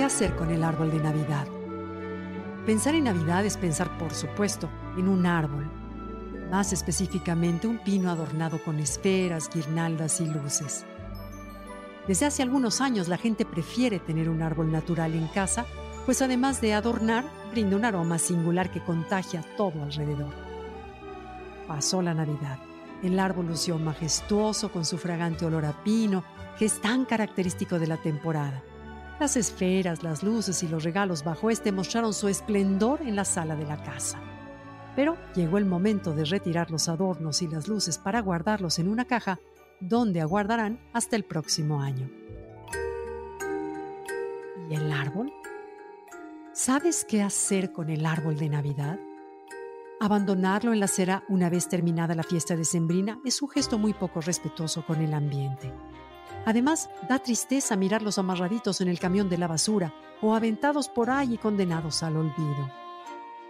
¿Qué hacer con el árbol de Navidad? Pensar en Navidad es pensar, por supuesto, en un árbol, más específicamente un pino adornado con esferas, guirnaldas y luces. Desde hace algunos años la gente prefiere tener un árbol natural en casa, pues además de adornar, brinda un aroma singular que contagia todo alrededor. Pasó la Navidad. El árbol lució majestuoso con su fragante olor a pino, que es tan característico de la temporada. Las esferas, las luces y los regalos bajo este mostraron su esplendor en la sala de la casa. Pero llegó el momento de retirar los adornos y las luces para guardarlos en una caja donde aguardarán hasta el próximo año. ¿Y el árbol? ¿Sabes qué hacer con el árbol de Navidad? Abandonarlo en la acera una vez terminada la fiesta de Sembrina es un gesto muy poco respetuoso con el ambiente. Además, da tristeza mirarlos amarraditos en el camión de la basura o aventados por ahí y condenados al olvido.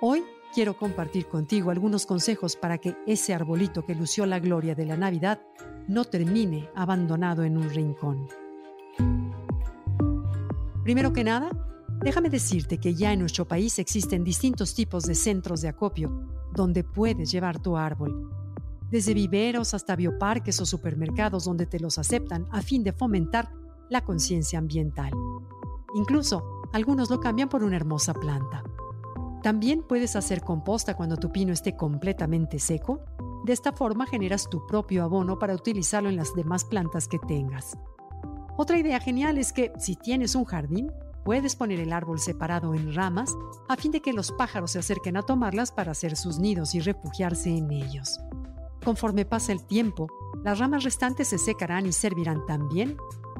Hoy quiero compartir contigo algunos consejos para que ese arbolito que lució la gloria de la Navidad no termine abandonado en un rincón. Primero que nada, déjame decirte que ya en nuestro país existen distintos tipos de centros de acopio donde puedes llevar tu árbol desde viveros hasta bioparques o supermercados donde te los aceptan a fin de fomentar la conciencia ambiental. Incluso, algunos lo cambian por una hermosa planta. También puedes hacer composta cuando tu pino esté completamente seco. De esta forma generas tu propio abono para utilizarlo en las demás plantas que tengas. Otra idea genial es que si tienes un jardín, puedes poner el árbol separado en ramas a fin de que los pájaros se acerquen a tomarlas para hacer sus nidos y refugiarse en ellos. Conforme pasa el tiempo, las ramas restantes se secarán y servirán también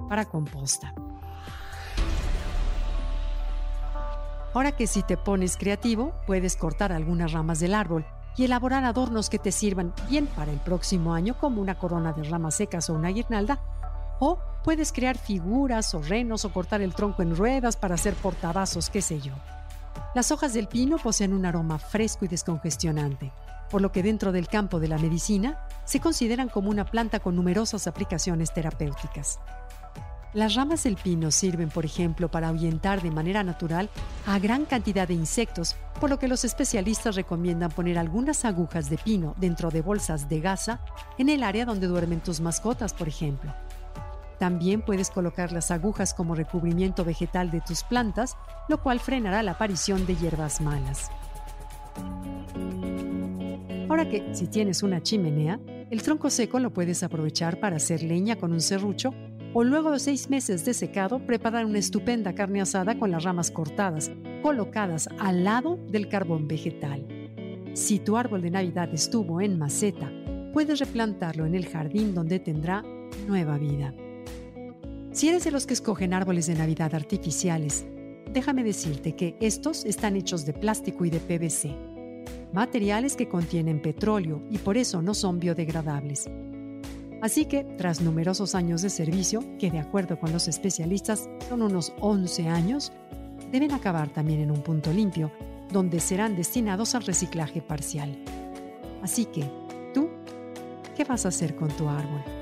para composta. Ahora que si te pones creativo, puedes cortar algunas ramas del árbol y elaborar adornos que te sirvan bien para el próximo año como una corona de ramas secas o una guirnalda, o puedes crear figuras o renos o cortar el tronco en ruedas para hacer portavasos, qué sé yo. Las hojas del pino poseen un aroma fresco y descongestionante por lo que dentro del campo de la medicina se consideran como una planta con numerosas aplicaciones terapéuticas. Las ramas del pino sirven, por ejemplo, para ahuyentar de manera natural a gran cantidad de insectos, por lo que los especialistas recomiendan poner algunas agujas de pino dentro de bolsas de gasa en el área donde duermen tus mascotas, por ejemplo. También puedes colocar las agujas como recubrimiento vegetal de tus plantas, lo cual frenará la aparición de hierbas malas. Ahora que, si tienes una chimenea, el tronco seco lo puedes aprovechar para hacer leña con un serrucho o luego de seis meses de secado preparar una estupenda carne asada con las ramas cortadas, colocadas al lado del carbón vegetal. Si tu árbol de Navidad estuvo en maceta, puedes replantarlo en el jardín donde tendrá nueva vida. Si eres de los que escogen árboles de Navidad artificiales, déjame decirte que estos están hechos de plástico y de PVC materiales que contienen petróleo y por eso no son biodegradables. Así que, tras numerosos años de servicio, que de acuerdo con los especialistas son unos 11 años, deben acabar también en un punto limpio, donde serán destinados al reciclaje parcial. Así que, ¿tú qué vas a hacer con tu árbol?